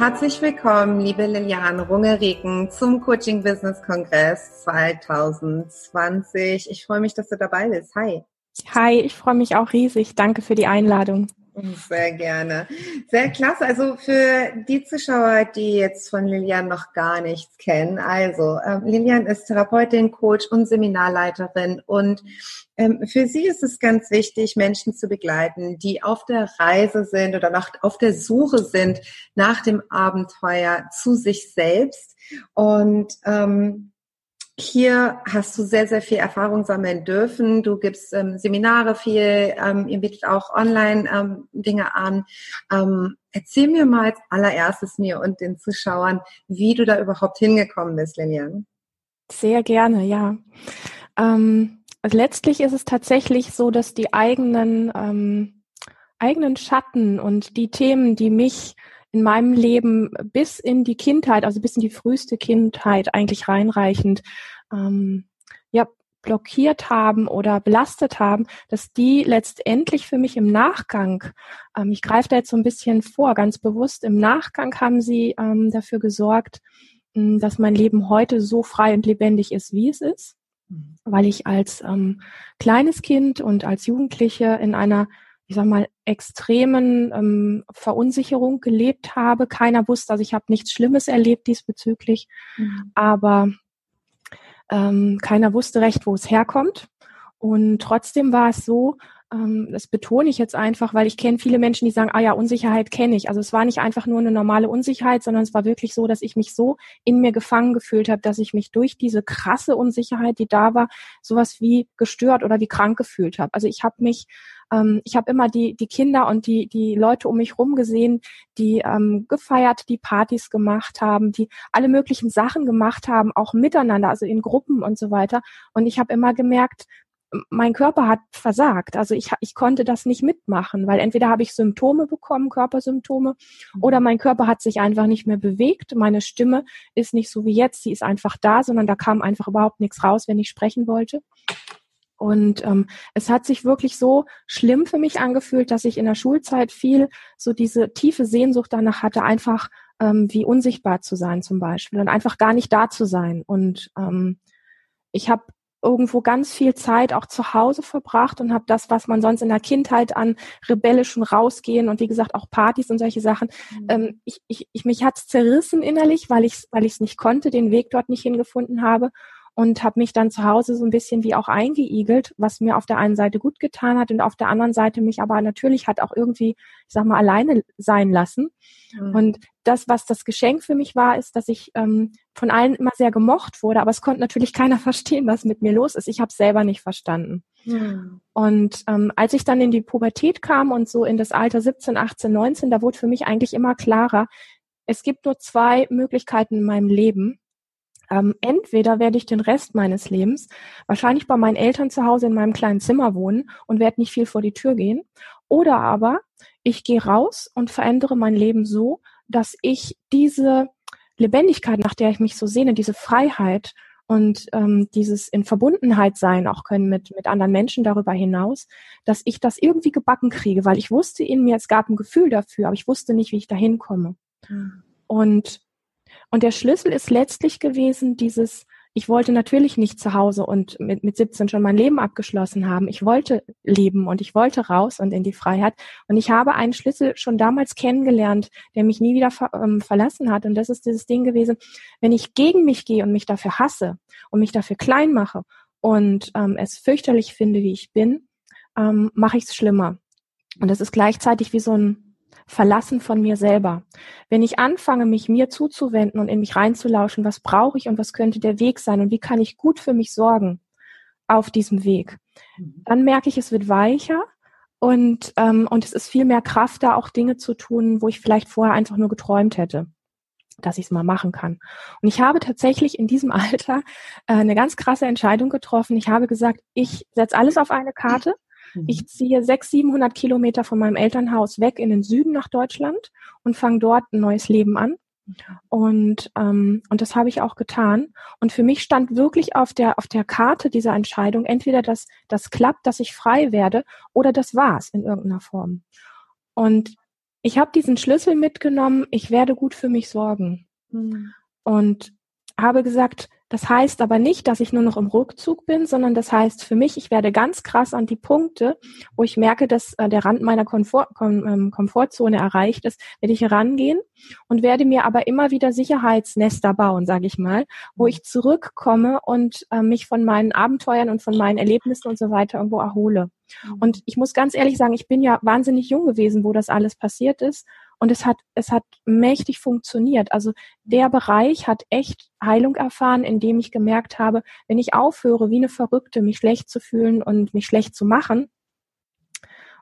Herzlich willkommen, liebe Liliane Rungeriken, zum Coaching Business Kongress 2020. Ich freue mich, dass du dabei bist. Hi. Hi, ich freue mich auch riesig. Danke für die Einladung. Sehr gerne. Sehr klasse. Also für die Zuschauer, die jetzt von Lilian noch gar nichts kennen. Also ähm, Lilian ist Therapeutin, Coach und Seminarleiterin und ähm, für sie ist es ganz wichtig, Menschen zu begleiten, die auf der Reise sind oder nach, auf der Suche sind nach dem Abenteuer zu sich selbst. Und ähm, hier hast du sehr, sehr viel Erfahrung sammeln dürfen. Du gibst ähm, Seminare viel, ähm, ihr bietet auch online ähm, an. Ähm, erzähl mir mal als allererstes mir und den Zuschauern, wie du da überhaupt hingekommen bist, Lilian. Sehr gerne, ja. Ähm, letztlich ist es tatsächlich so, dass die eigenen, ähm, eigenen Schatten und die Themen, die mich in meinem Leben bis in die Kindheit, also bis in die früheste Kindheit eigentlich reinreichend, ähm, ja, blockiert haben oder belastet haben, dass die letztendlich für mich im Nachgang, ähm, ich greife da jetzt so ein bisschen vor, ganz bewusst, im Nachgang haben sie ähm, dafür gesorgt, mh, hm, dass mein Leben heute so frei und lebendig ist, wie es ist, mhm. weil ich als ähm, kleines Kind und als Jugendliche in einer ich sag mal, extremen ähm, Verunsicherung gelebt habe. Keiner wusste, also ich habe nichts Schlimmes erlebt diesbezüglich, mhm. aber ähm, keiner wusste recht, wo es herkommt. Und trotzdem war es so, das betone ich jetzt einfach, weil ich kenne viele Menschen, die sagen, ah ja, Unsicherheit kenne ich. Also es war nicht einfach nur eine normale Unsicherheit, sondern es war wirklich so, dass ich mich so in mir gefangen gefühlt habe, dass ich mich durch diese krasse Unsicherheit, die da war, sowas wie gestört oder wie krank gefühlt habe. Also ich habe mich ähm, ich habe immer die, die Kinder und die, die Leute um mich rum gesehen, die ähm, gefeiert, die Partys gemacht haben, die alle möglichen Sachen gemacht haben, auch miteinander, also in Gruppen und so weiter. Und ich habe immer gemerkt, mein Körper hat versagt. Also ich, ich konnte das nicht mitmachen, weil entweder habe ich Symptome bekommen, Körpersymptome, mhm. oder mein Körper hat sich einfach nicht mehr bewegt. Meine Stimme ist nicht so wie jetzt, sie ist einfach da, sondern da kam einfach überhaupt nichts raus, wenn ich sprechen wollte. Und ähm, es hat sich wirklich so schlimm für mich angefühlt, dass ich in der Schulzeit viel so diese tiefe Sehnsucht danach hatte, einfach ähm, wie unsichtbar zu sein zum Beispiel und einfach gar nicht da zu sein. Und ähm, ich habe irgendwo ganz viel Zeit auch zu Hause verbracht und habe das, was man sonst in der Kindheit an rebellischen Rausgehen und wie gesagt auch Partys und solche Sachen, mhm. ähm, ich, ich, ich mich hat's zerrissen innerlich, weil ich weil ich es nicht konnte, den Weg dort nicht hingefunden habe und habe mich dann zu Hause so ein bisschen wie auch eingeigelt, was mir auf der einen Seite gut getan hat und auf der anderen Seite mich aber natürlich hat auch irgendwie, ich sag mal, alleine sein lassen. Mhm. Und das, was das Geschenk für mich war, ist, dass ich ähm, von allen immer sehr gemocht wurde, aber es konnte natürlich keiner verstehen, was mit mir los ist. Ich habe es selber nicht verstanden. Mhm. Und ähm, als ich dann in die Pubertät kam und so in das Alter 17, 18, 19, da wurde für mich eigentlich immer klarer, es gibt nur zwei Möglichkeiten in meinem Leben ähm, entweder werde ich den Rest meines Lebens wahrscheinlich bei meinen Eltern zu Hause in meinem kleinen Zimmer wohnen und werde nicht viel vor die Tür gehen, oder aber ich gehe raus und verändere mein Leben so, dass ich diese Lebendigkeit, nach der ich mich so sehne, diese Freiheit und ähm, dieses in Verbundenheit sein auch können mit, mit anderen Menschen darüber hinaus, dass ich das irgendwie gebacken kriege, weil ich wusste in mir, es gab ein Gefühl dafür, aber ich wusste nicht, wie ich da hinkomme. Mhm. Und und der Schlüssel ist letztlich gewesen, dieses, ich wollte natürlich nicht zu Hause und mit, mit 17 schon mein Leben abgeschlossen haben. Ich wollte leben und ich wollte raus und in die Freiheit. Und ich habe einen Schlüssel schon damals kennengelernt, der mich nie wieder ver, ähm, verlassen hat. Und das ist dieses Ding gewesen, wenn ich gegen mich gehe und mich dafür hasse und mich dafür klein mache und ähm, es fürchterlich finde, wie ich bin, ähm, mache ich es schlimmer. Und das ist gleichzeitig wie so ein verlassen von mir selber. Wenn ich anfange, mich mir zuzuwenden und in mich reinzulauschen, was brauche ich und was könnte der Weg sein und wie kann ich gut für mich sorgen auf diesem Weg, mhm. dann merke ich, es wird weicher und, ähm, und es ist viel mehr Kraft da, auch Dinge zu tun, wo ich vielleicht vorher einfach nur geträumt hätte dass ich es mal machen kann. Und ich habe tatsächlich in diesem Alter äh, eine ganz krasse Entscheidung getroffen. Ich habe gesagt, ich setze alles auf eine Karte Mhm. Ich ziehe 600, 700 Kilometer von meinem Elternhaus weg in den Süden nach Deutschland und fange dort ein neues Leben an. Und, ähm, und das habe ich auch getan. Und für mich stand wirklich auf der, auf der Karte dieser Entscheidung entweder, dass das klappt, dass ich frei werde, oder das war's in irgendeiner Form. Und ich habe diesen Schlüssel mitgenommen, ich werde gut für mich sorgen. Mhm. Und habe gesagt, das heißt aber nicht, dass ich nur noch im Rückzug bin, sondern das heißt für mich, ich werde ganz krass an die Punkte, wo ich merke, dass äh, der Rand meiner Komfort, Kom, ähm, Komfortzone erreicht ist, werde ich herangehen und werde mir aber immer wieder Sicherheitsnester bauen, sage ich mal, wo ich zurückkomme und äh, mich von meinen Abenteuern und von meinen Erlebnissen und so weiter irgendwo erhole. Mhm. Und ich muss ganz ehrlich sagen, ich bin ja wahnsinnig jung gewesen, wo das alles passiert ist. Und es hat, es hat mächtig funktioniert. Also der Bereich hat echt Heilung erfahren, indem ich gemerkt habe, wenn ich aufhöre, wie eine Verrückte, mich schlecht zu fühlen und mich schlecht zu machen,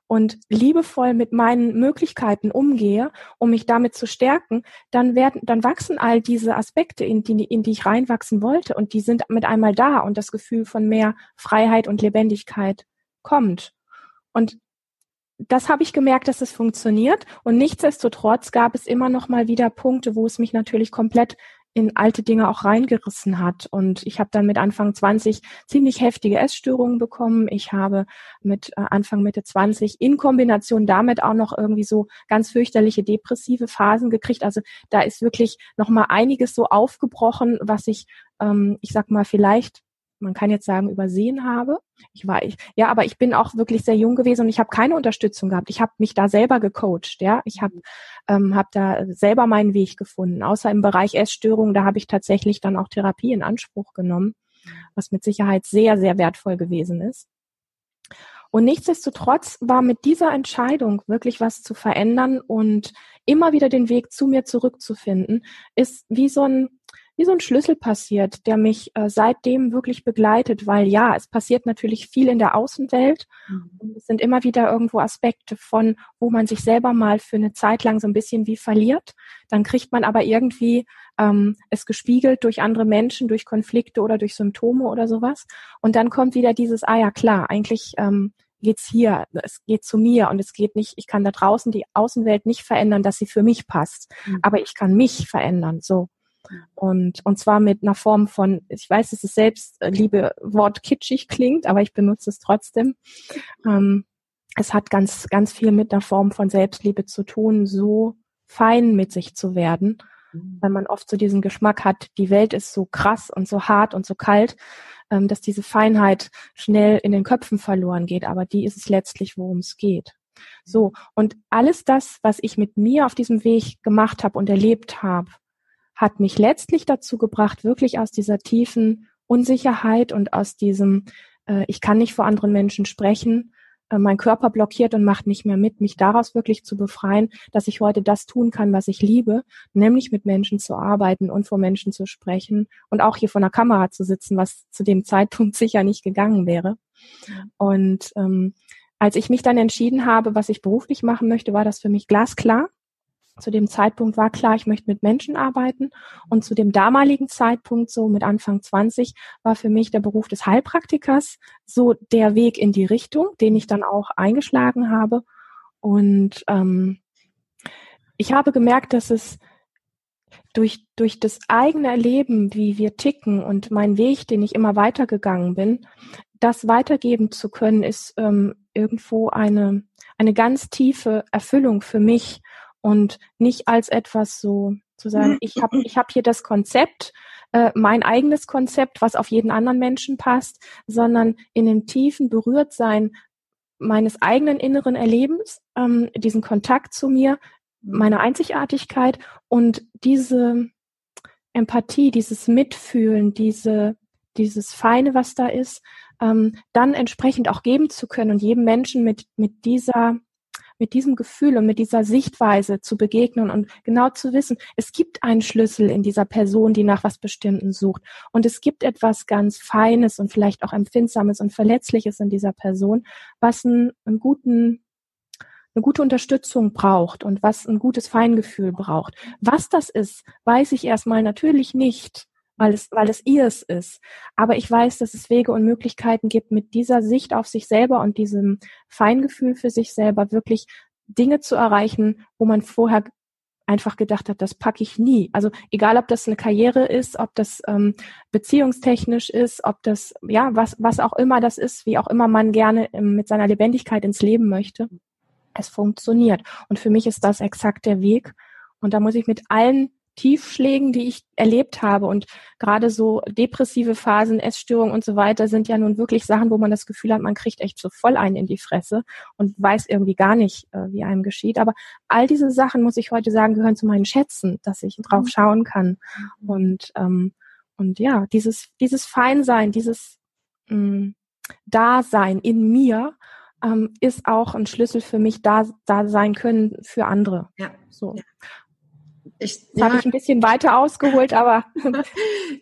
und liebevoll mit meinen Möglichkeiten umgehe, um mich damit zu stärken, dann werden, dann wachsen all diese Aspekte, in die, in die ich reinwachsen wollte und die sind mit einmal da und das Gefühl von mehr Freiheit und Lebendigkeit kommt. Und das habe ich gemerkt, dass es funktioniert. Und nichtsdestotrotz gab es immer noch mal wieder Punkte, wo es mich natürlich komplett in alte Dinge auch reingerissen hat. Und ich habe dann mit Anfang 20 ziemlich heftige Essstörungen bekommen. Ich habe mit äh, Anfang Mitte 20 in Kombination damit auch noch irgendwie so ganz fürchterliche depressive Phasen gekriegt. Also da ist wirklich noch mal einiges so aufgebrochen, was ich, ähm, ich sag mal, vielleicht man kann jetzt sagen, übersehen habe. Ich war ich, ja, aber ich bin auch wirklich sehr jung gewesen und ich habe keine Unterstützung gehabt. Ich habe mich da selber gecoacht, ja. Ich habe ähm, hab da selber meinen Weg gefunden. Außer im Bereich Essstörungen, da habe ich tatsächlich dann auch Therapie in Anspruch genommen, was mit Sicherheit sehr, sehr wertvoll gewesen ist. Und nichtsdestotrotz war mit dieser Entscheidung wirklich was zu verändern und immer wieder den Weg zu mir zurückzufinden, ist wie so ein wie so ein Schlüssel passiert, der mich äh, seitdem wirklich begleitet, weil ja, es passiert natürlich viel in der Außenwelt mhm. und es sind immer wieder irgendwo Aspekte von, wo man sich selber mal für eine Zeit lang so ein bisschen wie verliert. Dann kriegt man aber irgendwie ähm, es gespiegelt durch andere Menschen, durch Konflikte oder durch Symptome oder sowas. Und dann kommt wieder dieses, ah ja klar, eigentlich ähm, geht's hier, es geht zu mir und es geht nicht, ich kann da draußen die Außenwelt nicht verändern, dass sie für mich passt, mhm. aber ich kann mich verändern, so. Und, und zwar mit einer Form von, ich weiß, dass es selbst, äh, kitschig klingt, aber ich benutze es trotzdem. Ähm, es hat ganz, ganz viel mit einer Form von Selbstliebe zu tun, so fein mit sich zu werden, mhm. weil man oft so diesen Geschmack hat, die Welt ist so krass und so hart und so kalt, ähm, dass diese Feinheit schnell in den Köpfen verloren geht. Aber die ist es letztlich, worum es geht. So, und alles das, was ich mit mir auf diesem Weg gemacht habe und erlebt habe, hat mich letztlich dazu gebracht, wirklich aus dieser tiefen Unsicherheit und aus diesem, äh, ich kann nicht vor anderen Menschen sprechen, äh, mein Körper blockiert und macht nicht mehr mit, mich daraus wirklich zu befreien, dass ich heute das tun kann, was ich liebe, nämlich mit Menschen zu arbeiten und vor Menschen zu sprechen und auch hier vor einer Kamera zu sitzen, was zu dem Zeitpunkt sicher nicht gegangen wäre. Und ähm, als ich mich dann entschieden habe, was ich beruflich machen möchte, war das für mich glasklar. Zu dem Zeitpunkt war klar, ich möchte mit Menschen arbeiten. Und zu dem damaligen Zeitpunkt, so mit Anfang 20, war für mich der Beruf des Heilpraktikers so der Weg in die Richtung, den ich dann auch eingeschlagen habe. Und ähm, ich habe gemerkt, dass es durch, durch das eigene Erleben, wie wir ticken und mein Weg, den ich immer weitergegangen bin, das weitergeben zu können, ist ähm, irgendwo eine, eine ganz tiefe Erfüllung für mich und nicht als etwas so zu sagen, ich habe ich hab hier das Konzept, äh, mein eigenes Konzept, was auf jeden anderen Menschen passt, sondern in dem tiefen Berührtsein meines eigenen inneren Erlebens, ähm, diesen Kontakt zu mir, meine Einzigartigkeit und diese Empathie, dieses Mitfühlen, diese, dieses Feine, was da ist, ähm, dann entsprechend auch geben zu können und jedem Menschen mit, mit dieser mit diesem Gefühl und mit dieser Sichtweise zu begegnen und genau zu wissen, es gibt einen Schlüssel in dieser Person, die nach was Bestimmten sucht. Und es gibt etwas ganz Feines und vielleicht auch Empfindsames und Verletzliches in dieser Person, was einen, einen guten eine gute Unterstützung braucht und was ein gutes Feingefühl braucht. Was das ist, weiß ich erstmal natürlich nicht weil es, weil es ihrs ist. Aber ich weiß, dass es Wege und Möglichkeiten gibt, mit dieser Sicht auf sich selber und diesem Feingefühl für sich selber wirklich Dinge zu erreichen, wo man vorher einfach gedacht hat, das packe ich nie. Also egal, ob das eine Karriere ist, ob das ähm, beziehungstechnisch ist, ob das, ja, was, was auch immer das ist, wie auch immer man gerne ähm, mit seiner Lebendigkeit ins Leben möchte. es funktioniert. Und für mich ist das exakt der Weg. Und da muss ich mit allen Tiefschlägen, die ich erlebt habe und gerade so depressive Phasen, Essstörungen und so weiter sind ja nun wirklich Sachen, wo man das Gefühl hat, man kriegt echt so voll einen in die Fresse und weiß irgendwie gar nicht, äh, wie einem geschieht. Aber all diese Sachen, muss ich heute sagen, gehören zu meinen Schätzen, dass ich drauf mhm. schauen kann. Mhm. Und, ähm, und ja, dieses, dieses Feinsein, dieses mh, mm, Dasein in mir, ähm, ist auch ein Schlüssel für mich, da, da sein können für andere. Ja. So. Ja. Ich, ja. habe ich ein bisschen weiter ausgeholt, aber.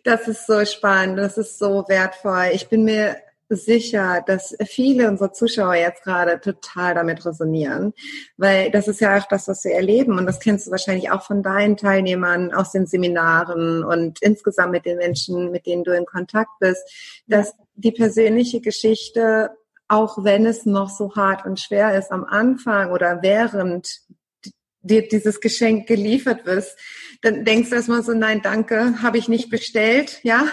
das ist so spannend, das ist so wertvoll. Ich bin mir sicher, dass viele unserer Zuschauer jetzt gerade total damit resonieren, weil das ist ja auch das, was wir erleben und das kennst du wahrscheinlich auch von deinen Teilnehmern aus den Seminaren und insgesamt mit den Menschen, mit denen du in Kontakt bist, dass die persönliche Geschichte, auch wenn es noch so hart und schwer ist am Anfang oder während dir dieses Geschenk geliefert wirst, dann denkst du erstmal so, nein, danke, habe ich nicht bestellt, ja,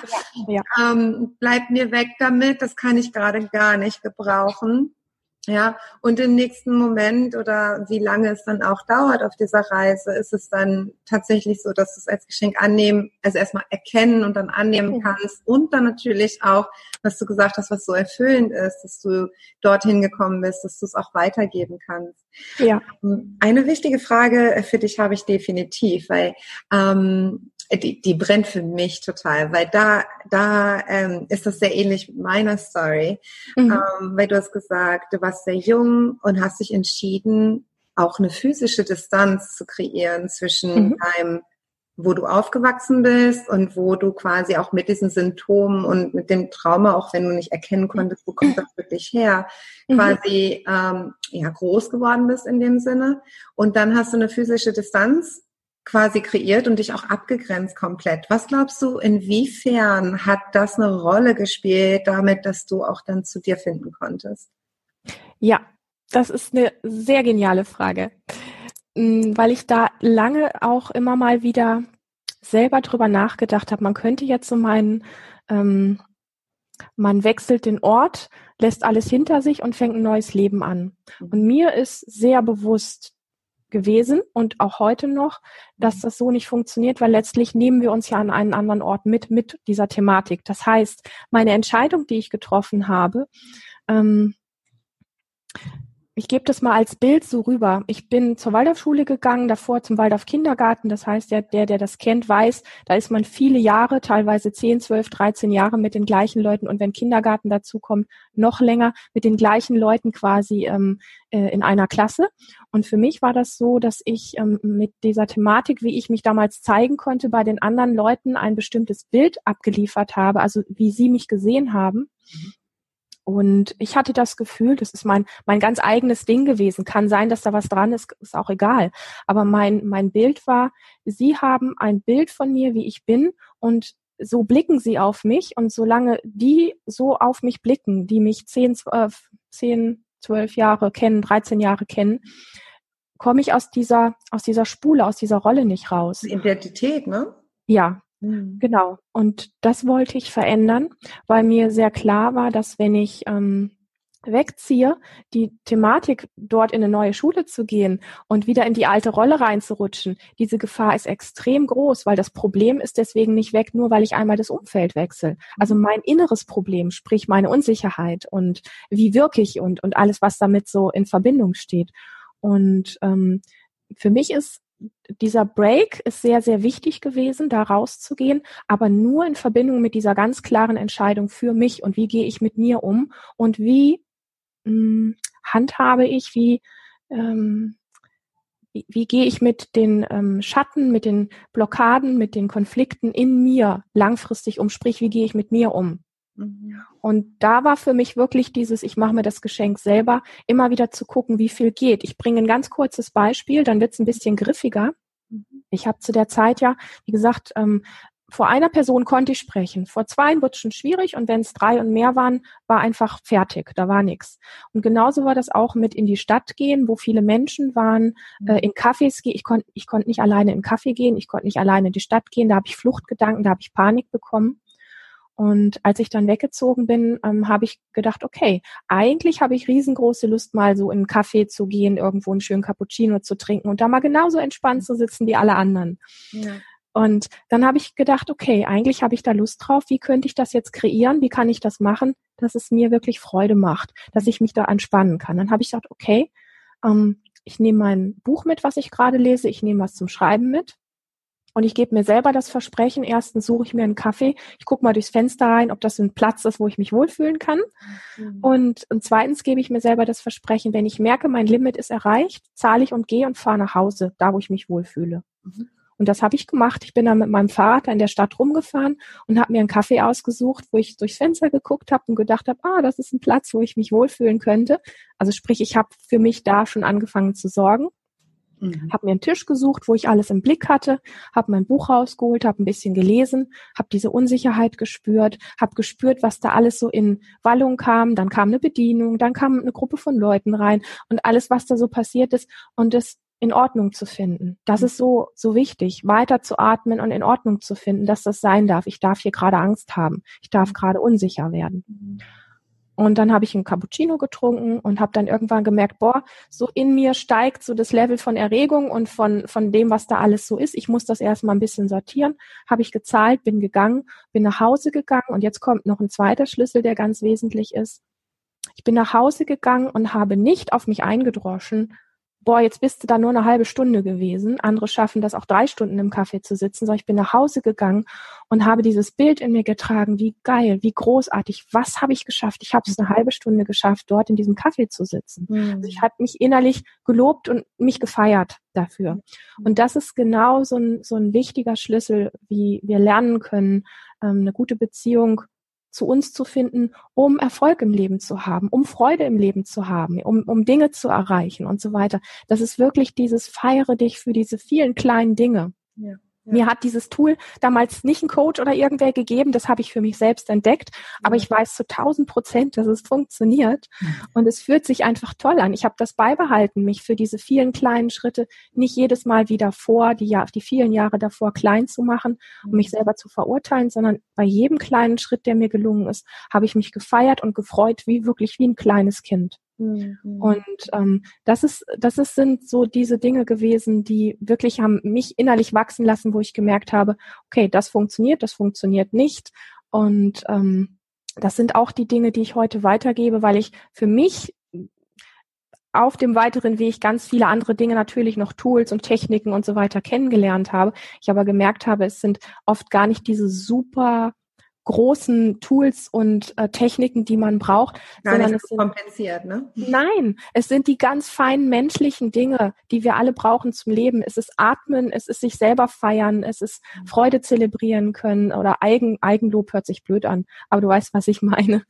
ja, ja. Ähm, bleib mir weg damit, das kann ich gerade gar nicht gebrauchen. Ja, und im nächsten Moment oder wie lange es dann auch dauert auf dieser Reise, ist es dann tatsächlich so, dass du es als Geschenk annehmen, also erstmal erkennen und dann annehmen kannst und dann natürlich auch, was du gesagt hast, was so erfüllend ist, dass du dorthin gekommen bist, dass du es auch weitergeben kannst. Ja. Eine wichtige Frage für dich habe ich definitiv, weil ähm, die, die brennt für mich total, weil da, da ähm, ist das sehr ähnlich mit meiner Story, mhm. ähm, weil du hast gesagt, du warst sehr jung und hast dich entschieden, auch eine physische Distanz zu kreieren zwischen mhm. deinem, wo du aufgewachsen bist und wo du quasi auch mit diesen Symptomen und mit dem Trauma, auch wenn du nicht erkennen konntest, wo kommt das wirklich her, mhm. quasi ähm, ja groß geworden bist in dem Sinne. Und dann hast du eine physische Distanz quasi kreiert und dich auch abgegrenzt komplett. Was glaubst du, inwiefern hat das eine Rolle gespielt damit, dass du auch dann zu dir finden konntest? Ja, das ist eine sehr geniale Frage, mm, weil ich da lange auch immer mal wieder selber drüber nachgedacht habe. Man könnte jetzt so meinen, ähm, man wechselt den Ort, lässt alles hinter sich und fängt ein neues Leben an. Mhm. Und mir ist sehr bewusst, gewesen und auch heute noch, dass das so nicht funktioniert, weil letztlich nehmen wir uns ja an einen anderen Ort mit, mit dieser Thematik. Das heißt, meine Entscheidung, die ich getroffen habe, ähm, ich gebe das mal als Bild so rüber. Ich bin zur Waldorfschule gegangen, davor zum Waldorf Kindergarten. Das heißt, der, der, der das kennt, weiß, da ist man viele Jahre, teilweise 10, 12, 13 Jahre mit den gleichen Leuten und wenn Kindergarten dazu kommt, noch länger mit den gleichen Leuten quasi ähm, äh, in einer Klasse. Und für mich war das so, dass ich ähm, mit dieser Thematik, wie ich mich damals zeigen konnte, bei den anderen Leuten ein bestimmtes Bild abgeliefert habe, also wie sie mich gesehen haben. Mhm und ich hatte das Gefühl, das ist mein, mein ganz eigenes Ding gewesen. Kann sein, dass da was dran ist, ist auch egal. Aber mein, mein Bild war, sie haben ein Bild von mir, wie ich bin und so blicken sie auf mich und solange die so auf mich blicken, die mich zehn, zwölf, zehn, zwölf Jahre kennen, 13 Jahre kennen, komme ich aus dieser, aus dieser Spule, aus dieser Rolle nicht raus. Identität, ne? Ja, Mhm. Genau. Und das wollte ich verändern, weil mir sehr klar war, dass wenn ich ähm, wegziehe, die Thematik, dort in eine neue Schule zu gehen und wieder in die alte Rolle reinzurutschen, diese Gefahr ist extrem groß, weil das Problem ist deswegen nicht weg, nur weil ich einmal das Umfeld wechsle. Also mhm. mein inneres Problem, sprich meine Unsicherheit und wie wirke ich und, und alles, was damit so in Verbindung steht. Und ähm, für mich ist dieser Break ist sehr, sehr wichtig gewesen, da rauszugehen, aber nur in Verbindung mit dieser ganz klaren Entscheidung für mich und wie gehe ich mit mir um und wie mh, hm, handhabe ich, wie, ähm, wie, wie gehe ich mit den ähm, Schatten, mit den Blockaden, mit den Konflikten in mir langfristig um, sprich, wie gehe ich mit mir um. Mhm. Und da war für mich wirklich dieses, ich mache mir das Geschenk selber, immer wieder zu gucken, wie viel geht. Ich bringe ein ganz kurzes Beispiel, dann wird es ein bisschen griffiger. Mhm. Ich habe zu der Zeit ja, wie gesagt, ähm, vor einer Person konnte ich sprechen. Vor zwei wurde schon schwierig und wenn es drei und mehr waren, war einfach fertig. Da war nichts. Und genauso war das auch mit in die Stadt gehen, wo viele Menschen waren, mhm. äh, in Cafés gehen. Ich konnte ich konnte nicht alleine in Kaffee gehen, ich konnte nicht alleine in die Stadt gehen. Da habe ich Fluchtgedanken, da habe ich Panik bekommen. Und als ich dann weggezogen bin, ähm, habe ich gedacht, okay, eigentlich habe ich riesengroße Lust, mal so in einen Café zu gehen, irgendwo einen schönen Cappuccino zu trinken und da mal genauso entspannt zu sitzen wie alle anderen. Ja. Und dann habe ich gedacht, okay, eigentlich habe ich da Lust drauf. Wie könnte ich das jetzt kreieren? Wie kann ich das machen, dass es mir wirklich Freude macht, dass ich mich da entspannen kann? Dann habe ich gesagt, okay, ähm, ich nehme mein Buch mit, was ich gerade lese. Ich nehme was zum Schreiben mit. Und ich gebe mir selber das Versprechen, erstens suche ich mir einen Kaffee, ich gucke mal durchs Fenster rein, ob das ein Platz ist, wo ich mich wohlfühlen kann. Mhm. Und, und zweitens gebe ich mir selber das Versprechen, wenn ich merke, mein Limit ist erreicht, zahle ich und gehe und fahre nach Hause, da wo ich mich wohlfühle. Mhm. Und das habe ich gemacht. Ich bin dann mit meinem Fahrrad in der Stadt rumgefahren und habe mir einen Kaffee ausgesucht, wo ich durchs Fenster geguckt habe und gedacht habe, ah, das ist ein Platz, wo ich mich wohlfühlen könnte. Also sprich, ich habe für mich da schon angefangen zu sorgen. Mhm. Habe mir einen Tisch gesucht, wo ich alles im Blick hatte, habe mein Buch rausgeholt, habe ein bisschen gelesen, habe diese Unsicherheit gespürt, habe gespürt, was da alles so in Wallung kam. Dann kam eine Bedienung, dann kam eine Gruppe von Leuten rein und alles, was da so passiert ist. Und das in Ordnung zu finden. Das mhm. ist so, so wichtig, weiter zu atmen und in Ordnung zu finden, dass das sein darf. Ich darf hier gerade Angst haben. Ich darf mhm. gerade unsicher werden. Mhm. Und dann habe ich einen Cappuccino getrunken und habe dann irgendwann gemerkt, boah, so in mir steigt so das Level von Erregung und von, von dem, was da alles so ist. Ich muss das erstmal ein bisschen sortieren. Habe ich gezahlt, bin gegangen, bin nach Hause gegangen und jetzt kommt noch ein zweiter Schlüssel, der ganz wesentlich ist. Ich bin nach Hause gegangen und habe nicht auf mich eingedroschen, boah, jetzt bist du da nur eine halbe Stunde gewesen. Andere schaffen das auch drei Stunden im Café zu sitzen. So, ich bin nach Hause gegangen und habe dieses Bild in mir getragen. Wie geil, wie großartig. Was habe ich geschafft? Ich habe es eine halbe Stunde geschafft, dort in diesem Café zu sitzen. Mhm. Also ich habe mich innerlich gelobt und mich gefeiert dafür. Mhm. Und das ist genau so ein, so ein wichtiger Schlüssel, wie wir lernen können, ähm, eine gute Beziehung zu uns zu finden, um Erfolg im Leben zu haben, um Freude im Leben zu haben, um, um Dinge zu erreichen und so weiter. Das ist wirklich dieses Feiere dich für diese vielen kleinen Dinge. Ja. Mir hat dieses Tool damals nicht ein Coach oder irgendwer gegeben, das habe ich für mich selbst entdeckt, aber ich weiß zu tausend Prozent, dass es funktioniert und es fühlt sich einfach toll an. Ich habe das beibehalten, mich für diese vielen kleinen Schritte nicht jedes Mal wieder vor, die, die vielen Jahre davor klein zu machen und mich selber zu verurteilen, sondern bei jedem kleinen Schritt, der mir gelungen ist, habe ich mich gefeiert und gefreut, wie wirklich wie ein kleines Kind. Mhm. Und ähm, das ist, das ist, sind so diese Dinge gewesen, die wirklich haben mich innerlich wachsen lassen, wo ich gemerkt habe, okay, das funktioniert, das funktioniert nicht. Und ähm, das sind auch die Dinge, die ich heute weitergebe, weil ich für mich auf dem weiteren Weg ganz viele andere Dinge, natürlich noch Tools und Techniken und so weiter kennengelernt habe. Ich aber gemerkt habe, es sind oft gar nicht diese super großen Tools und äh, Techniken, die man braucht, Gar sondern es sind kompliziert, ne? Nein, es sind die ganz feinen menschlichen Dinge, die wir alle brauchen zum Leben. Es ist Atmen, es ist sich selber feiern, es ist mhm. Freude zelebrieren können oder Eigen Eigenlob hört sich blöd an, aber du weißt, was ich meine.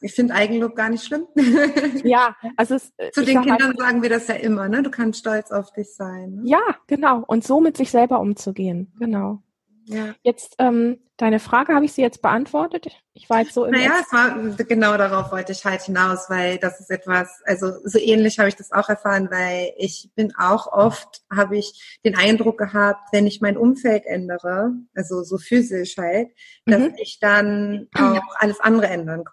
Ich finde Eigenlob gar nicht schlimm. ja, also es, äh, zu den Kindern halt, sagen wir das ja immer, ne? Du kannst stolz auf dich sein. Ne? Ja, genau. Und so mit sich selber umzugehen, genau. Ja. Jetzt ähm, deine Frage habe ich sie jetzt beantwortet. Ich war jetzt so im Naja, es war genau darauf wollte ich halt hinaus, weil das ist etwas, also so ähnlich habe ich das auch erfahren, weil ich bin auch oft, habe ich den Eindruck gehabt, wenn ich mein Umfeld ändere, also so physisch halt, dass mhm. ich dann auch alles andere ändern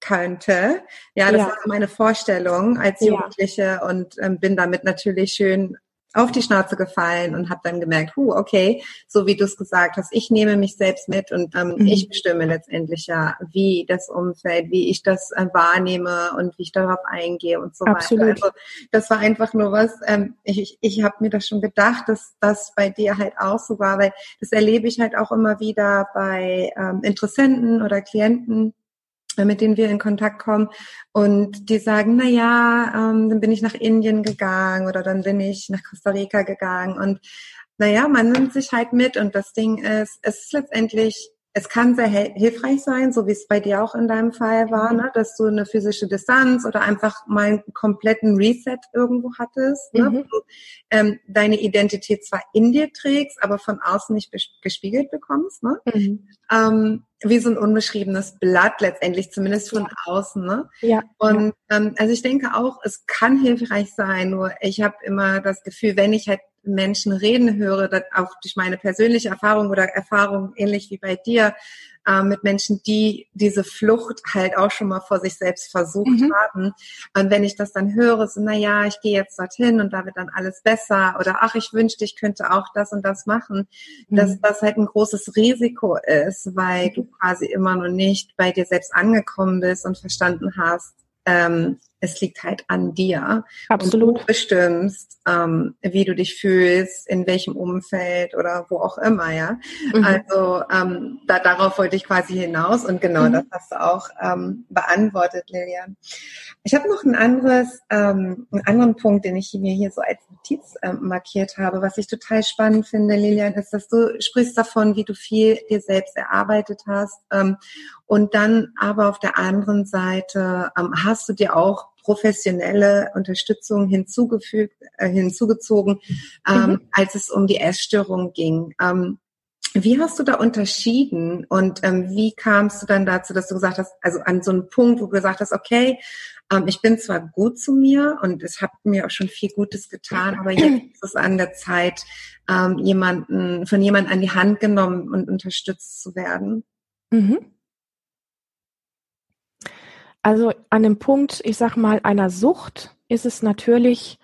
könnte. Ja, das ja. war meine Vorstellung als Jugendliche ja. und ähm, bin damit natürlich schön auf die Schnauze gefallen und habe dann gemerkt, hu, okay, so wie du es gesagt hast, ich nehme mich selbst mit und ähm, mhm. ich bestimme letztendlich ja, wie das Umfeld, wie ich das äh, wahrnehme und wie ich darauf eingehe und so Absolut. weiter. Also das war einfach nur was, ähm, ich, ich, ich habe mir das schon gedacht, dass das bei dir halt auch so war, weil das erlebe ich halt auch immer wieder bei ähm, Interessenten oder Klienten, mit denen wir in Kontakt kommen. Und die sagen, na ja, ähm, dann bin ich nach Indien gegangen oder dann bin ich nach Costa Rica gegangen. Und naja, man nimmt sich halt mit. Und das Ding ist, es ist letztendlich es kann sehr hilfreich sein, so wie es bei dir auch in deinem Fall war, mhm. ne, dass du eine physische Distanz oder einfach mal einen kompletten Reset irgendwo hattest, ne, mhm. wo du ähm, deine Identität zwar in dir trägst, aber von außen nicht gespiegelt bekommst. Ne? Mhm. Ähm, wie so ein unbeschriebenes Blatt letztendlich, zumindest von außen. Ne? Ja. Und ähm, also ich denke auch, es kann hilfreich sein, nur ich habe immer das Gefühl, wenn ich halt Menschen reden höre, auch durch meine persönliche Erfahrung oder Erfahrung ähnlich wie bei dir, äh, mit Menschen, die diese Flucht halt auch schon mal vor sich selbst versucht mhm. haben. Und wenn ich das dann höre, so, na ja, ich gehe jetzt dorthin und da wird dann alles besser oder ach, ich wünschte, ich könnte auch das und das machen, mhm. dass das halt ein großes Risiko ist, weil du quasi immer noch nicht bei dir selbst angekommen bist und verstanden hast, ähm, es liegt halt an dir. Absolut. Und du bestimmst, ähm, wie du dich fühlst, in welchem Umfeld oder wo auch immer, ja. Mhm. Also ähm, da, darauf wollte ich quasi hinaus und genau mhm. das hast du auch ähm, beantwortet, Lilian. Ich habe noch ein anderes, ähm, einen anderen Punkt, den ich mir hier so als Notiz ähm, markiert habe, was ich total spannend finde, Lilian, ist, dass du sprichst davon, wie du viel dir selbst erarbeitet hast ähm, und dann aber auf der anderen Seite ähm, hast du dir auch professionelle Unterstützung hinzugefügt, äh, hinzugezogen, ähm, mhm. als es um die Essstörung ging. Ähm, wie hast du da unterschieden und ähm, wie kamst du dann dazu, dass du gesagt hast, also an so einem Punkt, wo du gesagt hast, okay, ähm, ich bin zwar gut zu mir und es hat mir auch schon viel Gutes getan, aber jetzt ist es an der Zeit, ähm, jemanden, von jemandem an die Hand genommen und unterstützt zu werden? Mhm. Also an dem Punkt, ich sag mal, einer Sucht ist es natürlich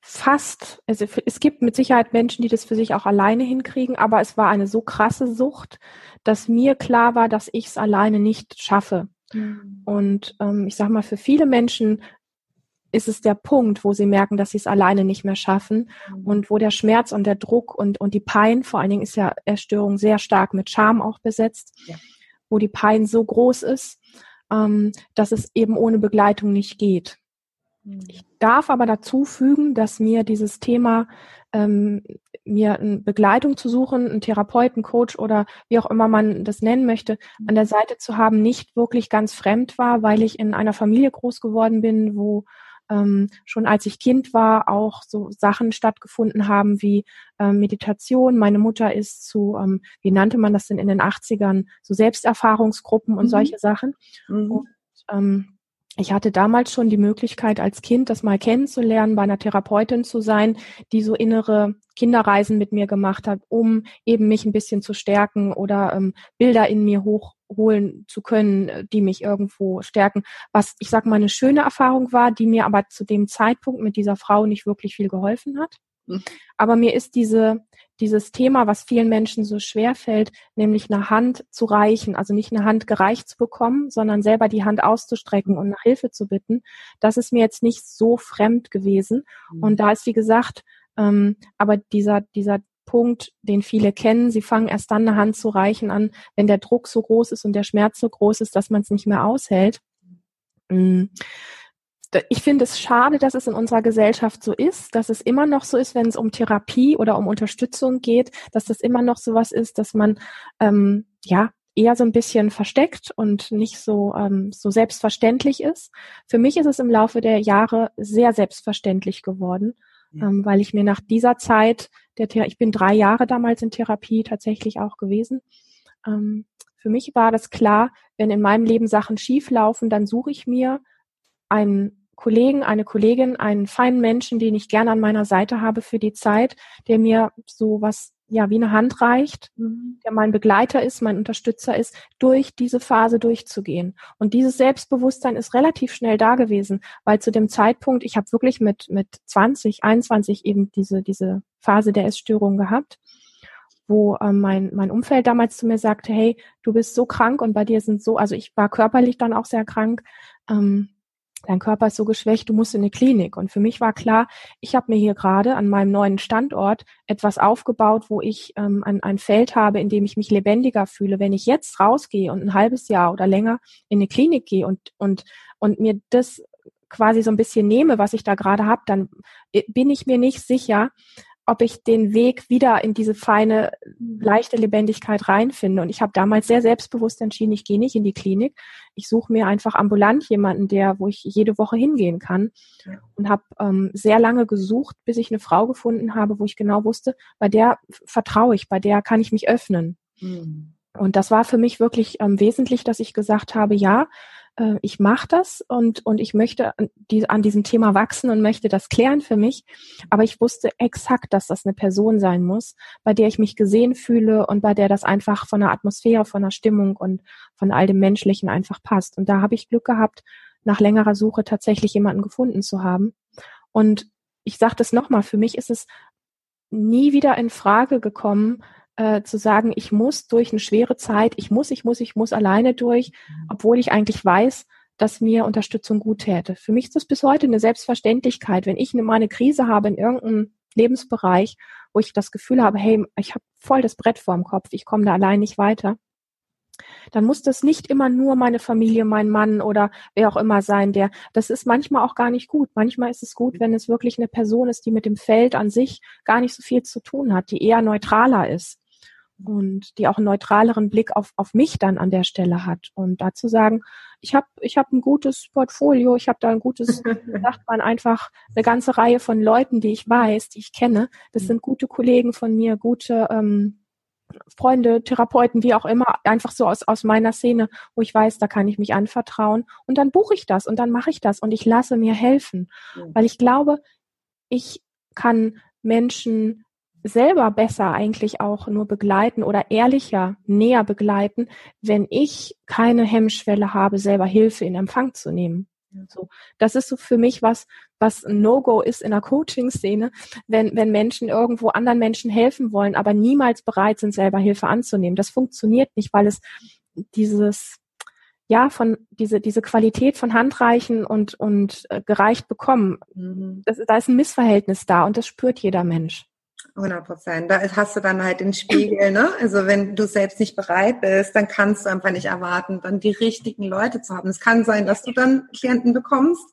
fast, also es gibt mit Sicherheit Menschen, die das für sich auch alleine hinkriegen, aber es war eine so krasse Sucht, dass mir klar war, dass ich es alleine nicht schaffe. Mhm. Und ähm, ich sag mal, für viele Menschen ist es der Punkt, wo sie merken, dass sie es alleine nicht mehr schaffen mhm. und wo der Schmerz und der Druck und, und die Pein, vor allen Dingen ist ja Erstörung sehr stark mit Scham auch besetzt, ja. wo die Pein so groß ist, ähm, dass es eben ohne Begleitung nicht geht. Hm. Ich darf aber dazu fügen, dass mir dieses Thema, ähm, mir eine Begleitung zu suchen, einen Therapeuten, Coach oder wie auch immer man das nennen möchte, hm. an der Seite zu haben, nicht wirklich ganz fremd war, weil ich in einer Familie groß geworden bin, wo ähm, schon als ich Kind war, auch so Sachen stattgefunden haben wie ähm, Meditation. Meine Mutter ist zu, ähm, wie nannte man das denn in den 80ern, so Selbsterfahrungsgruppen und mhm. solche Sachen. Mhm. Und, ähm, ich hatte damals schon die Möglichkeit, als Kind das mal kennenzulernen, bei einer Therapeutin zu sein, die so innere Kinderreisen mit mir gemacht hat, um eben mich ein bisschen zu stärken oder ähm, Bilder in mir hochholen zu können, äh, die mich irgendwo stärken. Was ich sag mal eine schöne Erfahrung war, die mir aber zu dem Zeitpunkt mit dieser Frau nicht wirklich viel geholfen hat. Mhm. Aber mir ist diese, dieses Thema, was vielen Menschen so schwer fällt, nämlich eine Hand zu reichen, also nicht eine Hand gereicht zu bekommen, sondern selber die Hand auszustrecken und nach Hilfe zu bitten, das ist mir jetzt nicht so fremd gewesen. Mhm. Und da ist, wie gesagt, ähm, aber dieser, dieser Punkt, den viele kennen, sie fangen erst dann eine Hand zu reichen an, wenn der Druck so groß ist und der Schmerz so groß ist, dass man es nicht mehr aushält. Mhm ich finde es schade, dass es in unserer Gesellschaft so ist, dass es immer noch so ist, wenn es um Therapie oder um Unterstützung geht, dass das immer noch so was ist, dass man ähm, ja eher so ein bisschen versteckt und nicht so ähm, so selbstverständlich ist. Für mich ist es im Laufe der Jahre sehr selbstverständlich geworden, ja. ähm, weil ich mir nach dieser Zeit der Thera ich bin drei Jahre damals in Therapie tatsächlich auch gewesen. Ähm, für mich war das klar, wenn in meinem Leben Sachen schief laufen, dann suche ich mir einen Kollegen, eine Kollegin, einen feinen Menschen, den ich gerne an meiner Seite habe für die Zeit, der mir so was ja wie eine Hand reicht, mhm. der mein Begleiter ist, mein Unterstützer ist, durch diese Phase durchzugehen. Und dieses Selbstbewusstsein ist relativ schnell da gewesen, weil zu dem Zeitpunkt, ich habe wirklich mit mit 20, 21 eben diese diese Phase der Essstörung gehabt, wo ähm, mein mein Umfeld damals zu mir sagte, hey, du bist so krank und bei dir sind so, also ich war körperlich dann auch sehr krank. Ähm, dein Körper ist so geschwächt, du musst in die Klinik. Und für mich war klar, ich habe mir hier gerade an meinem neuen Standort etwas aufgebaut, wo ich ähm, ein, ein Feld habe, in dem ich mich lebendiger fühle. Wenn ich jetzt rausgehe und ein halbes Jahr oder länger in eine Klinik gehe und, und, und mir das quasi so ein bisschen nehme, was ich da gerade habe, dann äh, bin ich mir nicht sicher, ob ich den Weg wieder in diese feine, leichte Lebendigkeit reinfinde. Und ich habe damals sehr selbstbewusst entschieden, ich gehe nicht in die Klinik. Ich suche mir einfach ambulant jemanden, der, wo ich jede Woche hingehen kann. Ja. Und habe ähm, sehr lange gesucht, bis ich eine Frau gefunden habe, wo ich genau wusste, bei der vertraue ich, bei der kann ich mich öffnen. Mhm. Und das war für mich wirklich ähm, wesentlich, dass ich gesagt habe, ja, äh, ich mache das und, und ich möchte an, die, an diesem Thema wachsen und möchte das klären für mich. Aber ich wusste exakt, dass das eine Person sein muss, bei der ich mich gesehen fühle und bei der das einfach von der Atmosphäre, von der Stimmung und von all dem Menschlichen einfach passt. Und da habe ich Glück gehabt, nach längerer Suche tatsächlich jemanden gefunden zu haben. Und ich sage das nochmal, für mich ist es nie wieder in Frage gekommen, äh, zu sagen, ich muss durch eine schwere Zeit, ich muss, ich muss, ich muss alleine durch, obwohl ich eigentlich weiß, dass mir Unterstützung gut täte. Für mich ist das bis heute eine Selbstverständlichkeit. Wenn ich eine, mal eine Krise habe in irgendeinem Lebensbereich, wo ich das Gefühl habe, hey, ich habe voll das Brett vorm Kopf, ich komme da allein nicht weiter, dann muss das nicht immer nur meine Familie, mein Mann oder wer auch immer sein, der, das ist manchmal auch gar nicht gut. Manchmal ist es gut, wenn es wirklich eine Person ist, die mit dem Feld an sich gar nicht so viel zu tun hat, die eher neutraler ist und die auch einen neutraleren Blick auf, auf mich dann an der Stelle hat. Und dazu sagen, ich habe ich hab ein gutes Portfolio, ich habe da ein gutes, sagt man einfach, eine ganze Reihe von Leuten, die ich weiß, die ich kenne. Das mhm. sind gute Kollegen von mir, gute ähm, Freunde, Therapeuten, wie auch immer, einfach so aus, aus meiner Szene, wo ich weiß, da kann ich mich anvertrauen. Und dann buche ich das und dann mache ich das und ich lasse mir helfen. Weil ich glaube, ich kann Menschen selber besser eigentlich auch nur begleiten oder ehrlicher näher begleiten, wenn ich keine Hemmschwelle habe, selber Hilfe in Empfang zu nehmen. So, das ist so für mich was, was ein No-Go ist in der Coaching-Szene, wenn, wenn Menschen irgendwo anderen Menschen helfen wollen, aber niemals bereit sind, selber Hilfe anzunehmen. Das funktioniert nicht, weil es dieses, ja, von diese, diese Qualität von Handreichen und, und äh, gereicht bekommen, mhm. das, da ist ein Missverhältnis da und das spürt jeder Mensch. 100 Prozent. Da hast du dann halt den Spiegel, ne? Also wenn du selbst nicht bereit bist, dann kannst du einfach nicht erwarten, dann die richtigen Leute zu haben. Es kann sein, dass du dann Klienten bekommst,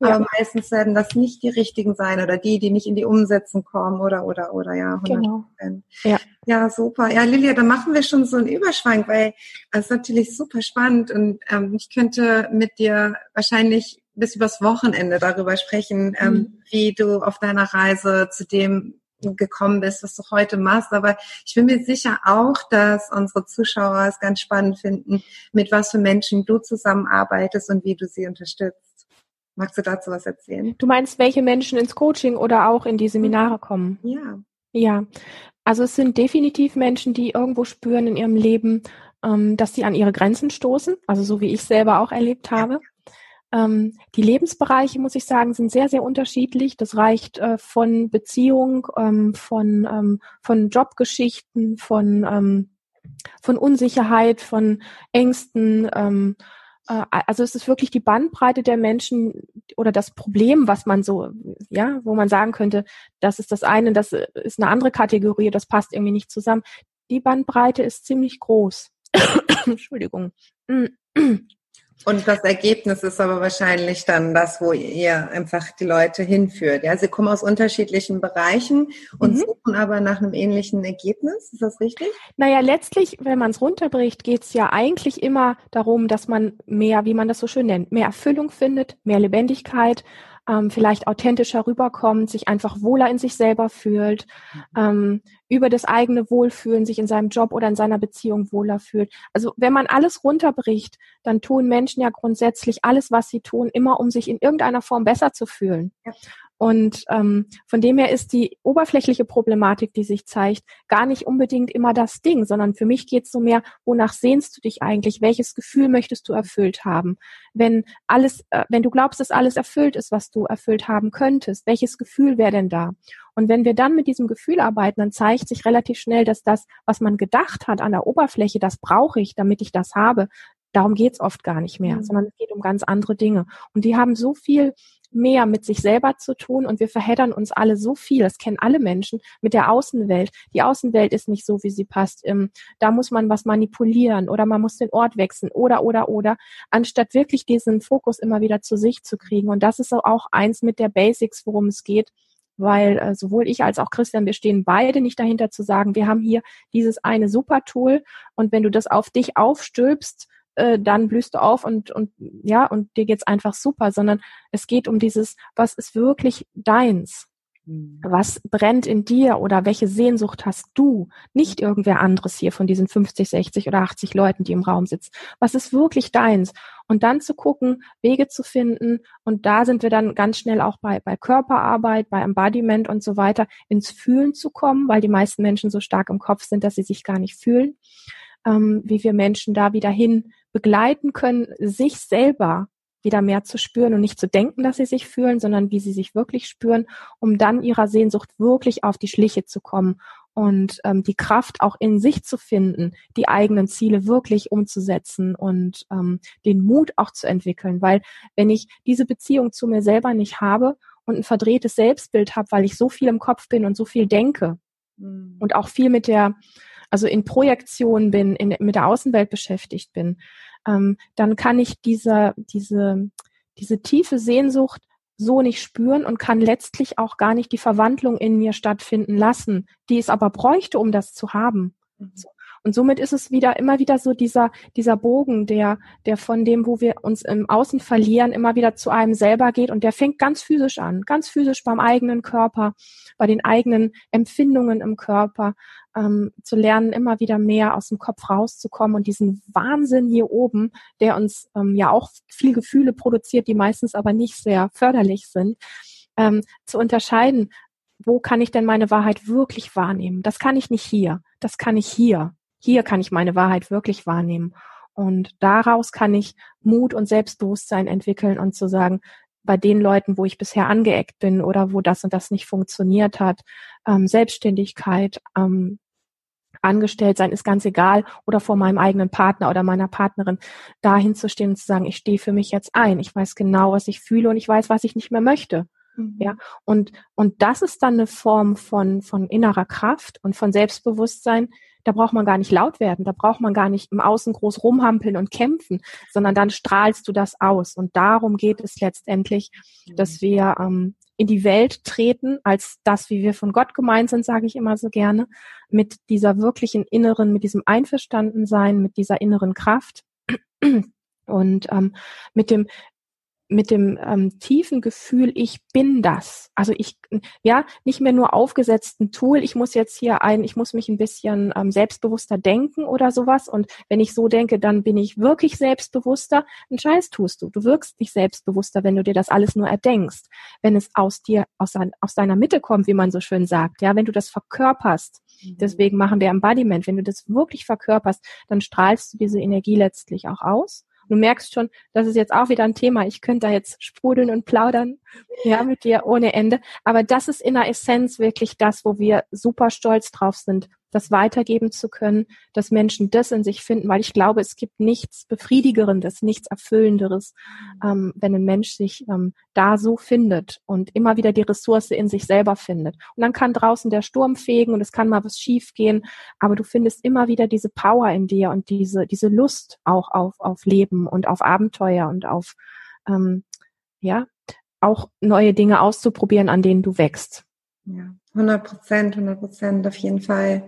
ja. aber meistens werden das nicht die richtigen sein oder die, die nicht in die Umsetzung kommen oder, oder, oder, ja, 100 genau. Prozent. Genau. Ja. ja, super. Ja, Lilia, dann machen wir schon so einen Überschwank, weil es ist natürlich super spannend und ähm, ich könnte mit dir wahrscheinlich bis übers Wochenende darüber sprechen, ähm, mhm. wie du auf deiner Reise zu dem gekommen bist, was du heute machst. Aber ich bin mir sicher auch, dass unsere Zuschauer es ganz spannend finden, mit was für Menschen du zusammenarbeitest und wie du sie unterstützt. Magst du dazu was erzählen? Du meinst, welche Menschen ins Coaching oder auch in die Seminare kommen? Ja. Ja. Also es sind definitiv Menschen, die irgendwo spüren in ihrem Leben, ähm, dass sie an ihre Grenzen stoßen. Also so wie ich selber auch erlebt habe. Ja. Ähm, die Lebensbereiche, muss ich sagen, sind sehr, sehr unterschiedlich. Das reicht äh, von Beziehung, ähm, von, ähm, von Jobgeschichten, von, ähm, von Unsicherheit, von Ängsten. Ähm, äh, also es ist wirklich die Bandbreite der Menschen oder das Problem, was man so, ja, wo man sagen könnte, das ist das eine, das ist eine andere Kategorie, das passt irgendwie nicht zusammen. Die Bandbreite ist ziemlich groß. Entschuldigung. Und das Ergebnis ist aber wahrscheinlich dann das, wo ihr einfach die Leute hinführt. Ja, sie kommen aus unterschiedlichen Bereichen und mhm. suchen aber nach einem ähnlichen Ergebnis. Ist das richtig? Naja, letztlich, wenn man es runterbricht, geht es ja eigentlich immer darum, dass man mehr, wie man das so schön nennt, mehr Erfüllung findet, mehr Lebendigkeit ähm, vielleicht authentischer rüberkommt, sich einfach wohler in sich selber fühlt, mhm. ähm, über das eigene Wohlfühlen sich in seinem Job oder in seiner Beziehung wohler fühlt. Also wenn man alles runterbricht, dann tun Menschen ja grundsätzlich alles, was sie tun, immer um sich in irgendeiner Form besser zu fühlen. Ja. Und ähm, von dem her ist die oberflächliche Problematik, die sich zeigt, gar nicht unbedingt immer das Ding, sondern für mich geht es so mehr, wonach sehnst du dich eigentlich? Welches Gefühl möchtest du erfüllt haben? Wenn alles, äh, wenn du glaubst, dass alles erfüllt ist, was du erfüllt haben könntest, welches Gefühl wäre denn da? Und wenn wir dann mit diesem Gefühl arbeiten, dann zeigt sich relativ schnell, dass das, was man gedacht hat an der Oberfläche, das brauche ich, damit ich das habe, darum geht's oft gar nicht mehr, mhm. sondern es geht um ganz andere Dinge. Und die haben so viel mehr mit sich selber zu tun und wir verheddern uns alle so viel, das kennen alle Menschen, mit der Außenwelt. Die Außenwelt ist nicht so, wie sie passt. Ähm, da muss man was manipulieren oder man muss den Ort wechseln oder, oder, oder, anstatt wirklich diesen Fokus immer wieder zu sich zu kriegen. Und das ist auch eins mit der Basics, worum es geht weil äh, sowohl ich als auch Christian, wir stehen beide nicht dahinter zu sagen, wir haben hier dieses eine Super-Tool und wenn du das auf dich aufstülpst, äh, dann blühst du auf und, und ja, und dir geht's einfach super, sondern es geht um dieses, was ist wirklich deins? Mhm. Was brennt in dir oder welche Sehnsucht hast du? Nicht irgendwer anderes hier von diesen 50, 60 oder 80 Leuten, die im Raum sitzen. Was ist wirklich deins? Und dann zu gucken, Wege zu finden. Und da sind wir dann ganz schnell auch bei, bei Körperarbeit, bei Embodiment und so weiter, ins Fühlen zu kommen, weil die meisten Menschen so stark im Kopf sind, dass sie sich gar nicht fühlen. Ähm, wie wir Menschen da wieder hin begleiten können, sich selber wieder mehr zu spüren und nicht zu denken, dass sie sich fühlen, sondern wie sie sich wirklich spüren, um dann ihrer Sehnsucht wirklich auf die Schliche zu kommen und ähm, die Kraft auch in sich zu finden, die eigenen Ziele wirklich umzusetzen und ähm, den Mut auch zu entwickeln. Weil wenn ich diese Beziehung zu mir selber nicht habe und ein verdrehtes Selbstbild habe, weil ich so viel im Kopf bin und so viel denke mhm. und auch viel mit der, also in Projektion bin, in, mit der Außenwelt beschäftigt bin, ähm, dann kann ich diese, diese, diese tiefe Sehnsucht so nicht spüren und kann letztlich auch gar nicht die Verwandlung in mir stattfinden lassen, die es aber bräuchte, um das zu haben. Mhm. Und somit ist es wieder immer wieder so dieser dieser Bogen, der der von dem, wo wir uns im Außen verlieren, immer wieder zu einem selber geht und der fängt ganz physisch an, ganz physisch beim eigenen Körper, bei den eigenen Empfindungen im Körper, ähm, zu lernen, immer wieder mehr aus dem Kopf rauszukommen und diesen Wahnsinn hier oben, der uns ähm, ja auch viel Gefühle produziert, die meistens aber nicht sehr förderlich sind, ähm, zu unterscheiden, wo kann ich denn meine Wahrheit wirklich wahrnehmen? Das kann ich nicht hier, das kann ich hier. Hier kann ich meine Wahrheit wirklich wahrnehmen. Und daraus kann ich Mut und Selbstbewusstsein entwickeln und zu sagen, bei den Leuten, wo ich bisher angeeckt bin oder wo das und das nicht funktioniert hat, ähm, Selbstständigkeit, ähm, angestellt sein, ist ganz egal, oder vor meinem eigenen Partner oder meiner Partnerin, dahin zu stehen und zu sagen, ich stehe für mich jetzt ein, ich weiß genau, was ich fühle und ich weiß, was ich nicht mehr möchte. Mhm. Ja, und, und das ist dann eine Form von, von innerer Kraft und von Selbstbewusstsein, da braucht man gar nicht laut werden, da braucht man gar nicht im Außen groß rumhampeln und kämpfen, sondern dann strahlst du das aus. Und darum geht es letztendlich, dass mhm. wir ähm, in die Welt treten als das, wie wir von Gott gemeint sind, sage ich immer so gerne, mit dieser wirklichen inneren, mit diesem Einverstandensein, mit dieser inneren Kraft. Und ähm, mit dem mit dem ähm, tiefen Gefühl, ich bin das. Also ich, ja, nicht mehr nur aufgesetzten Tool, ich muss jetzt hier ein, ich muss mich ein bisschen ähm, selbstbewusster denken oder sowas. Und wenn ich so denke, dann bin ich wirklich selbstbewusster. Ein Scheiß tust du. Du wirkst nicht selbstbewusster, wenn du dir das alles nur erdenkst. Wenn es aus dir, aus, aus deiner Mitte kommt, wie man so schön sagt, ja, wenn du das verkörperst. Mhm. Deswegen machen wir Embodiment. Wenn du das wirklich verkörperst, dann strahlst du diese Energie letztlich auch aus. Du merkst schon, das ist jetzt auch wieder ein Thema. Ich könnte da jetzt sprudeln und plaudern, ja, mit dir ohne Ende. Aber das ist in der Essenz wirklich das, wo wir super stolz drauf sind, das weitergeben zu können, dass Menschen das in sich finden, weil ich glaube, es gibt nichts Befriedigerendes, nichts Erfüllenderes, ähm, wenn ein Mensch sich ähm, da so findet und immer wieder die Ressource in sich selber findet. Und dann kann draußen der Sturm fegen und es kann mal was schief gehen, aber du findest immer wieder diese Power in dir und diese, diese Lust auch auf, auf Leben und auf Abenteuer und auf, ähm, ja, auch neue Dinge auszuprobieren, an denen du wächst. Ja, 100 Prozent, 100 Prozent auf jeden Fall.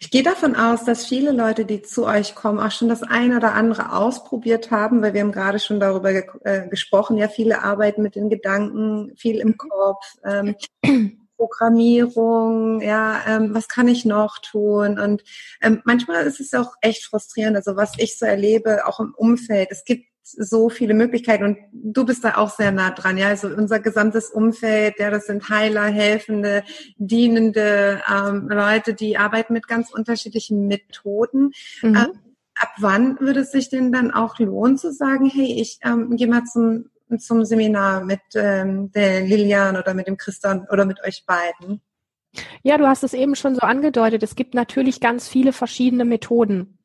Ich gehe davon aus, dass viele Leute, die zu euch kommen, auch schon das eine oder andere ausprobiert haben, weil wir haben gerade schon darüber ge äh, gesprochen. Ja, viele arbeiten mit den Gedanken, viel im Kopf. Ähm, Programmierung, ja, ähm, was kann ich noch tun? Und ähm, manchmal ist es auch echt frustrierend, also was ich so erlebe, auch im Umfeld. Es gibt so viele Möglichkeiten und du bist da auch sehr nah dran, ja. Also unser gesamtes Umfeld, ja, das sind Heiler, Helfende, Dienende, ähm, Leute, die arbeiten mit ganz unterschiedlichen Methoden. Mhm. Ähm, ab wann würde es sich denn dann auch lohnen zu sagen, hey, ich ähm, gehe mal zum, zum Seminar mit ähm, der Lilian oder mit dem Christian oder mit euch beiden? Ja, du hast es eben schon so angedeutet. Es gibt natürlich ganz viele verschiedene Methoden.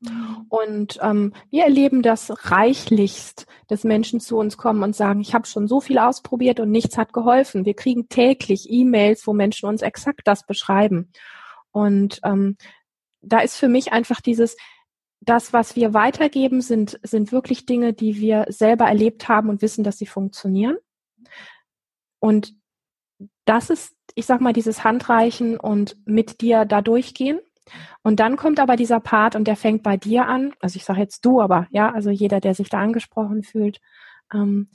Und ähm, wir erleben das reichlichst, dass Menschen zu uns kommen und sagen, ich habe schon so viel ausprobiert und nichts hat geholfen. Wir kriegen täglich E-Mails, wo Menschen uns exakt das beschreiben. Und ähm, da ist für mich einfach dieses, das, was wir weitergeben, sind, sind wirklich Dinge, die wir selber erlebt haben und wissen, dass sie funktionieren. Und das ist ich sag mal, dieses Handreichen und mit dir da durchgehen. Und dann kommt aber dieser Part und der fängt bei dir an. Also ich sage jetzt du, aber ja, also jeder, der sich da angesprochen fühlt. Ähm,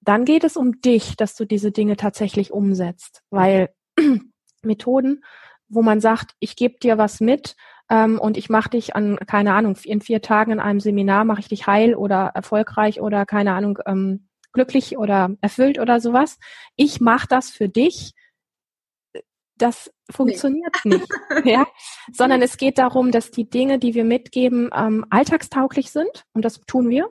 dann geht es um dich, dass du diese Dinge tatsächlich umsetzt, weil Methoden, wo man sagt, ich gebe dir was mit ähm, und ich mache dich an, keine Ahnung, in vier Tagen in einem Seminar mache ich dich heil oder erfolgreich oder keine Ahnung, ähm, glücklich oder erfüllt oder sowas. Ich mache das für dich. Das funktioniert nee. nicht, ja, sondern es geht darum, dass die Dinge, die wir mitgeben, ähm, alltagstauglich sind und das tun wir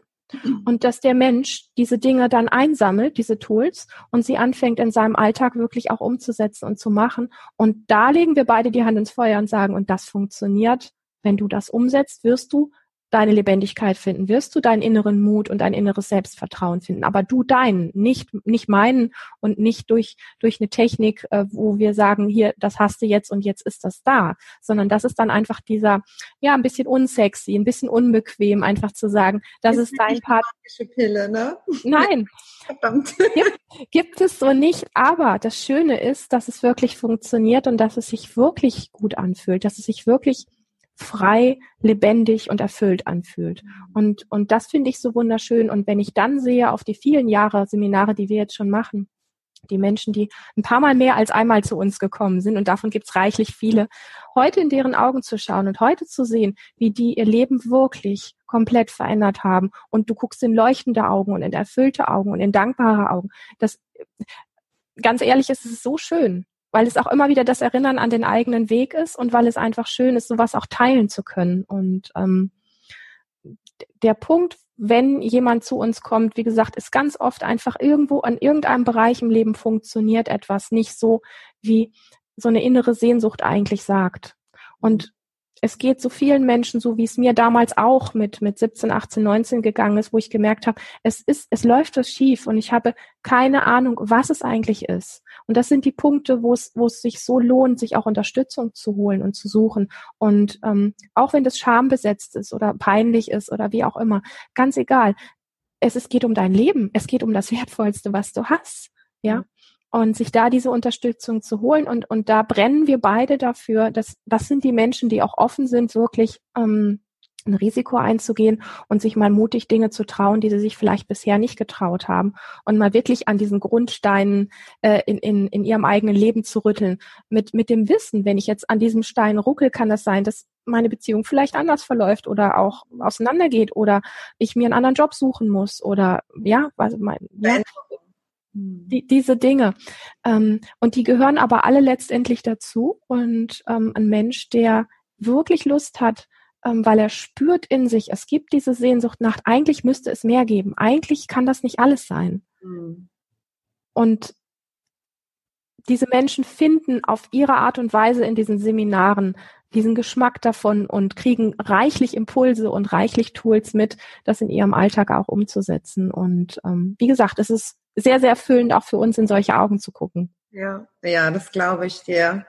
und dass der Mensch diese Dinge dann einsammelt, diese Tools, und sie anfängt in seinem Alltag wirklich auch umzusetzen und zu machen. Und da legen wir beide die Hand ins Feuer und sagen, und das funktioniert. Wenn du das umsetzt, wirst du deine Lebendigkeit finden, wirst du deinen inneren Mut und dein inneres Selbstvertrauen finden. Aber du deinen, nicht, nicht meinen und nicht durch, durch eine Technik, äh, wo wir sagen, hier, das hast du jetzt und jetzt ist das da, sondern das ist dann einfach dieser, ja, ein bisschen unsexy, ein bisschen unbequem, einfach zu sagen, das ist, ist dein Part. Pille, ne? Nein. Verdammt. Gibt, gibt es so nicht, aber das Schöne ist, dass es wirklich funktioniert und dass es sich wirklich gut anfühlt, dass es sich wirklich frei, lebendig und erfüllt anfühlt. Und, und das finde ich so wunderschön. Und wenn ich dann sehe auf die vielen Jahre Seminare, die wir jetzt schon machen, die Menschen, die ein paar Mal mehr als einmal zu uns gekommen sind, und davon gibt's reichlich viele, heute in deren Augen zu schauen und heute zu sehen, wie die ihr Leben wirklich komplett verändert haben. Und du guckst in leuchtende Augen und in erfüllte Augen und in dankbare Augen. Das, ganz ehrlich, ist es so schön weil es auch immer wieder das Erinnern an den eigenen Weg ist und weil es einfach schön ist, sowas auch teilen zu können. Und ähm, der Punkt, wenn jemand zu uns kommt, wie gesagt, ist ganz oft einfach irgendwo an irgendeinem Bereich im Leben funktioniert etwas nicht so, wie so eine innere Sehnsucht eigentlich sagt. Und es geht so vielen Menschen so, wie es mir damals auch mit, mit 17, 18, 19 gegangen ist, wo ich gemerkt habe, es ist, es läuft was schief und ich habe keine Ahnung, was es eigentlich ist. Und das sind die Punkte, wo es, wo es sich so lohnt, sich auch Unterstützung zu holen und zu suchen. Und ähm, auch wenn das schambesetzt ist oder peinlich ist oder wie auch immer, ganz egal. Es, es geht um dein Leben. Es geht um das Wertvollste, was du hast. Ja und sich da diese Unterstützung zu holen. Und, und da brennen wir beide dafür, dass das sind die Menschen, die auch offen sind, wirklich ähm, ein Risiko einzugehen und sich mal mutig Dinge zu trauen, die sie sich vielleicht bisher nicht getraut haben und mal wirklich an diesen Grundsteinen äh, in, in, in ihrem eigenen Leben zu rütteln. Mit, mit dem Wissen, wenn ich jetzt an diesem Stein ruckel, kann das sein, dass meine Beziehung vielleicht anders verläuft oder auch auseinandergeht oder ich mir einen anderen Job suchen muss oder ja, was mein, ja. Hm. Die, diese Dinge. Ähm, und die gehören aber alle letztendlich dazu. Und ähm, ein Mensch, der wirklich Lust hat, ähm, weil er spürt in sich, es gibt diese Sehnsucht nach, eigentlich müsste es mehr geben. Eigentlich kann das nicht alles sein. Mhm. Und diese Menschen finden auf ihre Art und Weise in diesen Seminaren diesen Geschmack davon und kriegen reichlich Impulse und reichlich Tools mit, das in ihrem Alltag auch umzusetzen. Und ähm, wie gesagt, es ist sehr, sehr erfüllend, auch für uns in solche Augen zu gucken. Ja, ja, das glaube ich dir.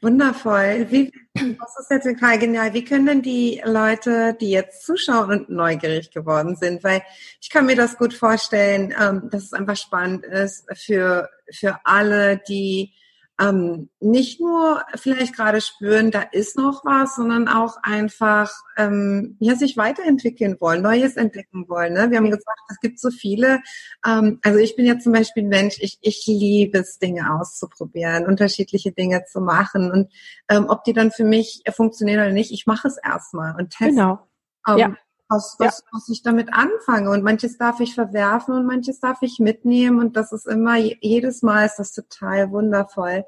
Wundervoll. Wie, das ist jetzt total genial. Wie können denn die Leute, die jetzt zuschauen und neugierig geworden sind, weil ich kann mir das gut vorstellen, ähm, dass es einfach spannend ist für, für alle, die ähm, nicht nur vielleicht gerade spüren, da ist noch was, sondern auch einfach ähm, ja sich weiterentwickeln wollen, Neues entdecken wollen. Ne? Wir haben gesagt, es gibt so viele. Ähm, also ich bin ja zum Beispiel ein Mensch, ich, ich liebe es, Dinge auszuprobieren, unterschiedliche Dinge zu machen und ähm, ob die dann für mich funktionieren oder nicht, ich mache es erstmal und teste. Genau. Ähm, ja was, was, ja. was ich damit anfange. Und manches darf ich verwerfen und manches darf ich mitnehmen. Und das ist immer, jedes Mal ist das total wundervoll.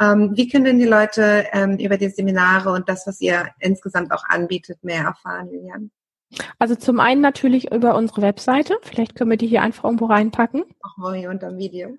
Ähm, wie können denn die Leute ähm, über die Seminare und das, was ihr insgesamt auch anbietet, mehr erfahren, Lilian? Also zum einen natürlich über unsere Webseite. Vielleicht können wir die hier einfach irgendwo reinpacken. Machen wir hier unter dem Video.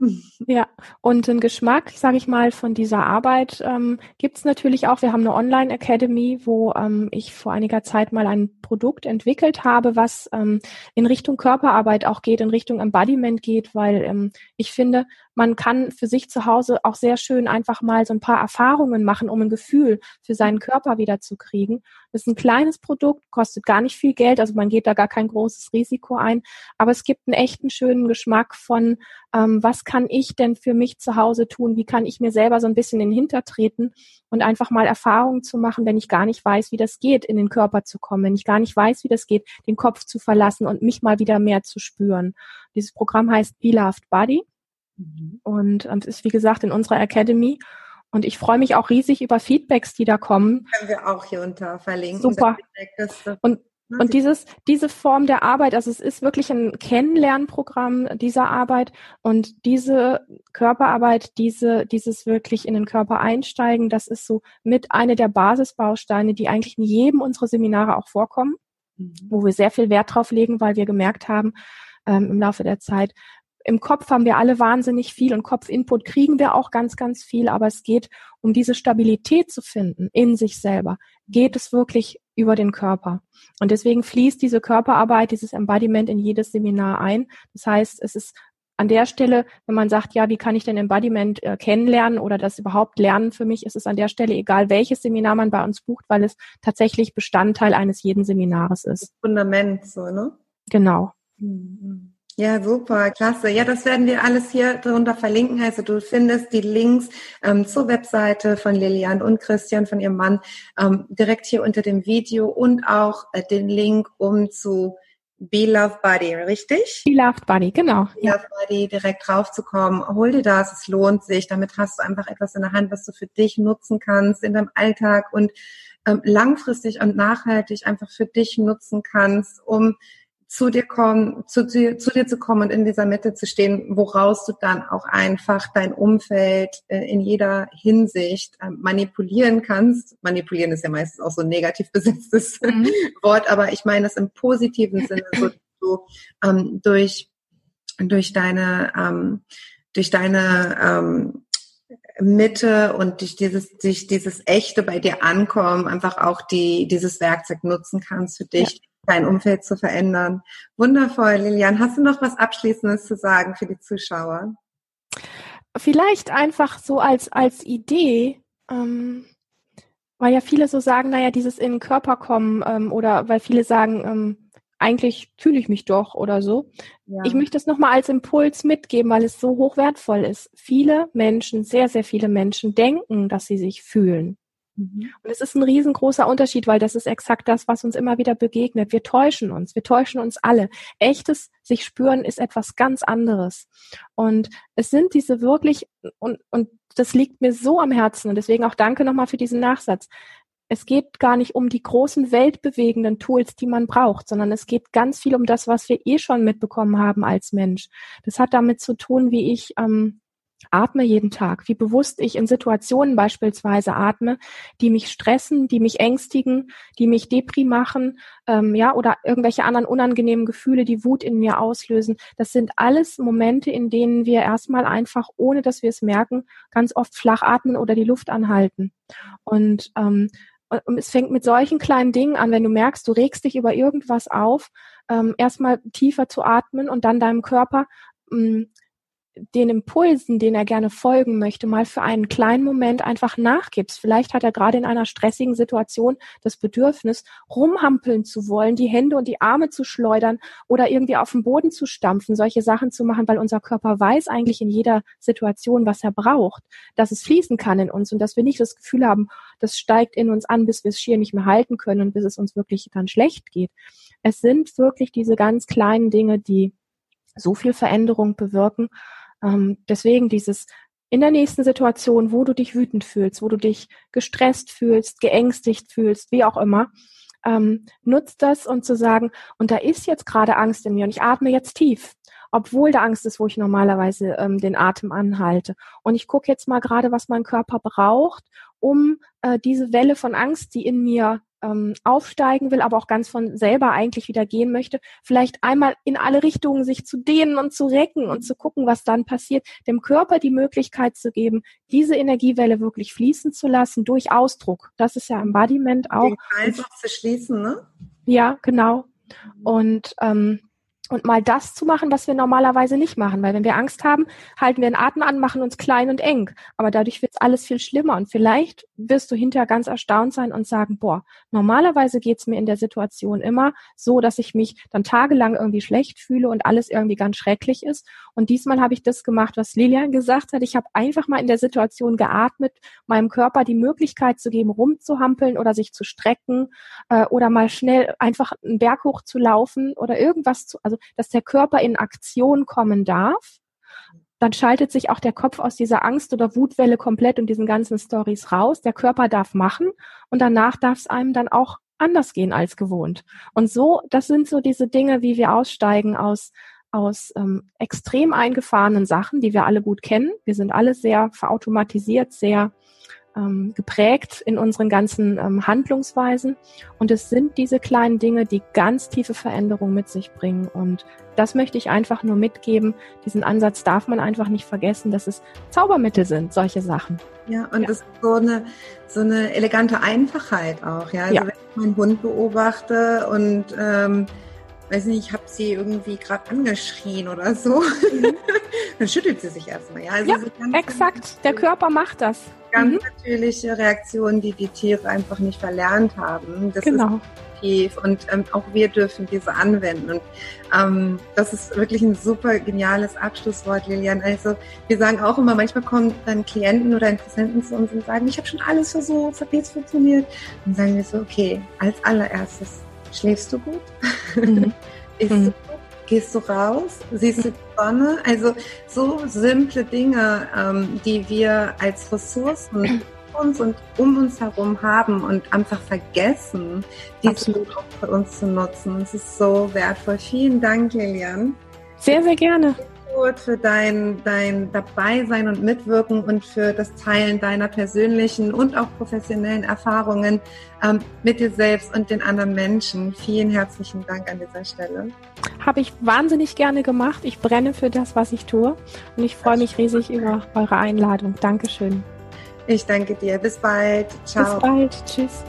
Ja, und den Geschmack, sage ich mal, von dieser Arbeit ähm, gibt natürlich auch. Wir haben eine Online-Academy, wo ähm, ich vor einiger Zeit mal ein Produkt entwickelt habe, was ähm, in Richtung Körperarbeit auch geht, in Richtung Embodiment geht, weil ähm, ich finde, man kann für sich zu Hause auch sehr schön einfach mal so ein paar Erfahrungen machen, um ein Gefühl für seinen Körper wieder zu kriegen. Das ist ein kleines Produkt, kostet gar nicht viel Geld, also man geht da gar kein großes Risiko ein, aber es gibt einen echten schönen Geschmack von, ähm, was kann ich denn für mich zu Hause tun, wie kann ich mir selber so ein bisschen in den Hintertreten und einfach mal Erfahrungen zu machen, wenn ich gar nicht weiß, wie das geht, in den Körper zu kommen, wenn ich gar nicht weiß, wie das geht, den Kopf zu verlassen und mich mal wieder mehr zu spüren. Dieses Programm heißt Beloved Body Mhm. Und ähm, es ist, wie gesagt, in unserer Academy. Und ich freue mich auch riesig über Feedbacks, die da kommen. Können wir auch hier unter verlinken. Super. Und und dieses, diese Form der Arbeit, also es ist wirklich ein Kennenlernprogramm dieser Arbeit und diese Körperarbeit, diese, dieses wirklich in den Körper einsteigen, das ist so mit eine der Basisbausteine, die eigentlich in jedem unserer Seminare auch vorkommen, mhm. wo wir sehr viel Wert drauf legen, weil wir gemerkt haben, ähm, im Laufe der Zeit, im Kopf haben wir alle wahnsinnig viel und Kopfinput kriegen wir auch ganz, ganz viel, aber es geht um diese Stabilität zu finden in sich selber. Geht es wirklich über den Körper? Und deswegen fließt diese Körperarbeit, dieses Embodiment in jedes Seminar ein. Das heißt, es ist an der Stelle, wenn man sagt, ja, wie kann ich denn Embodiment äh, kennenlernen oder das überhaupt lernen für mich, ist es an der Stelle egal, welches Seminar man bei uns bucht, weil es tatsächlich Bestandteil eines jeden Seminars ist. Das Fundament, so, ne? Genau. Mhm. Ja, super, klasse. Ja, das werden wir alles hier drunter verlinken. Also du findest die Links ähm, zur Webseite von Lilian und Christian, von ihrem Mann, ähm, direkt hier unter dem Video und auch äh, den Link, um zu Be Love Body, richtig? Be Loved Body, genau. Be ja. Love Body, direkt draufzukommen. Hol dir das, es lohnt sich. Damit hast du einfach etwas in der Hand, was du für dich nutzen kannst in deinem Alltag und ähm, langfristig und nachhaltig einfach für dich nutzen kannst, um zu dir kommen, zu, zu, zu dir zu kommen und in dieser Mitte zu stehen, woraus du dann auch einfach dein Umfeld äh, in jeder Hinsicht äh, manipulieren kannst. Manipulieren ist ja meistens auch so ein negativ besetztes mhm. Wort, aber ich meine das im positiven Sinne so, so ähm, durch durch deine ähm, durch deine ähm, Mitte und durch dieses, durch dieses Echte bei dir ankommen, einfach auch die, dieses Werkzeug nutzen kannst für dich, ja dein Umfeld zu verändern. Wundervoll, Lilian. Hast du noch was Abschließendes zu sagen für die Zuschauer? Vielleicht einfach so als, als Idee, ähm, weil ja viele so sagen, naja, dieses in den Körper kommen ähm, oder weil viele sagen, ähm, eigentlich fühle ich mich doch oder so. Ja. Ich möchte es nochmal als Impuls mitgeben, weil es so hochwertvoll ist. Viele Menschen, sehr, sehr viele Menschen denken, dass sie sich fühlen. Mhm. Und es ist ein riesengroßer Unterschied, weil das ist exakt das, was uns immer wieder begegnet. Wir täuschen uns, wir täuschen uns alle. Echtes sich spüren ist etwas ganz anderes. Und es sind diese wirklich, und, und das liegt mir so am Herzen und deswegen auch danke nochmal für diesen Nachsatz. Es geht gar nicht um die großen weltbewegenden Tools, die man braucht, sondern es geht ganz viel um das, was wir eh schon mitbekommen haben als Mensch. Das hat damit zu tun, wie ich ähm, atme jeden Tag, wie bewusst ich in Situationen beispielsweise atme, die mich stressen, die mich ängstigen, die mich depri machen, ähm, ja, oder irgendwelche anderen unangenehmen Gefühle, die Wut in mir auslösen. Das sind alles Momente, in denen wir erstmal einfach, ohne dass wir es merken, ganz oft flach atmen oder die Luft anhalten. Und ähm, es fängt mit solchen kleinen Dingen an, wenn du merkst, du regst dich über irgendwas auf, ähm, erstmal tiefer zu atmen und dann deinem Körper ähm, den Impulsen, den er gerne folgen möchte, mal für einen kleinen Moment einfach nachgibst. Vielleicht hat er gerade in einer stressigen Situation das Bedürfnis, rumhampeln zu wollen, die Hände und die Arme zu schleudern oder irgendwie auf den Boden zu stampfen, solche Sachen zu machen, weil unser Körper weiß eigentlich in jeder Situation, was er braucht, dass es fließen kann in uns und dass wir nicht das Gefühl haben, das steigt in uns an, bis wir es schier nicht mehr halten können und bis es uns wirklich dann schlecht geht. Es sind wirklich diese ganz kleinen Dinge, die so viel Veränderung bewirken ähm, deswegen dieses in der nächsten Situation, wo du dich wütend fühlst, wo du dich gestresst fühlst, geängstigt fühlst, wie auch immer, ähm, nutzt das und zu sagen, und da ist jetzt gerade Angst in mir und ich atme jetzt tief, obwohl da Angst ist, wo ich normalerweise ähm, den Atem anhalte. Und ich gucke jetzt mal gerade, was mein Körper braucht, um äh, diese Welle von Angst, die in mir ähm, aufsteigen will, aber auch ganz von selber eigentlich wieder gehen möchte, vielleicht einmal in alle Richtungen sich zu dehnen und zu recken und zu gucken, was dann passiert, dem Körper die Möglichkeit zu geben, diese Energiewelle wirklich fließen zu lassen durch Ausdruck. Das ist ja Embodiment auch. Den Kreis zu schließen, ne? Ja, genau. Und ähm, und mal das zu machen, was wir normalerweise nicht machen. Weil wenn wir Angst haben, halten wir den Atem an, machen uns klein und eng. Aber dadurch wird es alles viel schlimmer. Und vielleicht wirst du hinterher ganz erstaunt sein und sagen, boah, normalerweise geht's mir in der Situation immer so, dass ich mich dann tagelang irgendwie schlecht fühle und alles irgendwie ganz schrecklich ist. Und diesmal habe ich das gemacht, was Lilian gesagt hat. Ich habe einfach mal in der Situation geatmet, meinem Körper die Möglichkeit zu geben, rumzuhampeln oder sich zu strecken äh, oder mal schnell einfach einen Berg hoch zu laufen oder irgendwas zu, also dass der Körper in Aktion kommen darf. dann schaltet sich auch der Kopf aus dieser Angst oder Wutwelle komplett und diesen ganzen Stories raus. Der Körper darf machen und danach darf es einem dann auch anders gehen als gewohnt. Und so, das sind so diese Dinge, wie wir aussteigen aus aus ähm, extrem eingefahrenen Sachen, die wir alle gut kennen. Wir sind alle sehr verautomatisiert, sehr ähm, geprägt in unseren ganzen ähm, Handlungsweisen. Und es sind diese kleinen Dinge, die ganz tiefe Veränderungen mit sich bringen. Und das möchte ich einfach nur mitgeben. Diesen Ansatz darf man einfach nicht vergessen, dass es Zaubermittel sind, solche Sachen. Ja, und ja. das ist so eine, so eine elegante Einfachheit auch. Ja, also ja. wenn ich meinen Hund beobachte und ähm, weiß nicht, ich habe sie irgendwie gerade angeschrien oder so, mhm. dann schüttelt sie sich erstmal. Ja, also ja so exakt. Der Körper macht das ganz mhm. natürliche Reaktionen, die die Tiere einfach nicht verlernt haben. Das genau. ist tief und ähm, auch wir dürfen diese anwenden. Und ähm, das ist wirklich ein super geniales Abschlusswort, Lilian. Also wir sagen auch immer, manchmal kommen dann Klienten oder Interessenten zu uns und sagen, ich habe schon alles versucht, es hat nichts funktioniert. Und dann sagen wir so, okay, als allererstes, schläfst du gut? Mhm. Isst mhm. du gehst du raus, siehst du die Sonne. Also so simple Dinge, ähm, die wir als Ressourcen uns und um uns herum haben und einfach vergessen, diese auch für uns zu nutzen. Es ist so wertvoll. Vielen Dank, Lilian. Sehr, sehr gerne für dein, dein Dabeisein und Mitwirken und für das Teilen deiner persönlichen und auch professionellen Erfahrungen ähm, mit dir selbst und den anderen Menschen. Vielen herzlichen Dank an dieser Stelle. Habe ich wahnsinnig gerne gemacht. Ich brenne für das, was ich tue und ich freue mich riesig über eure Einladung. Dankeschön. Ich danke dir. Bis bald. Ciao. Bis bald. Tschüss.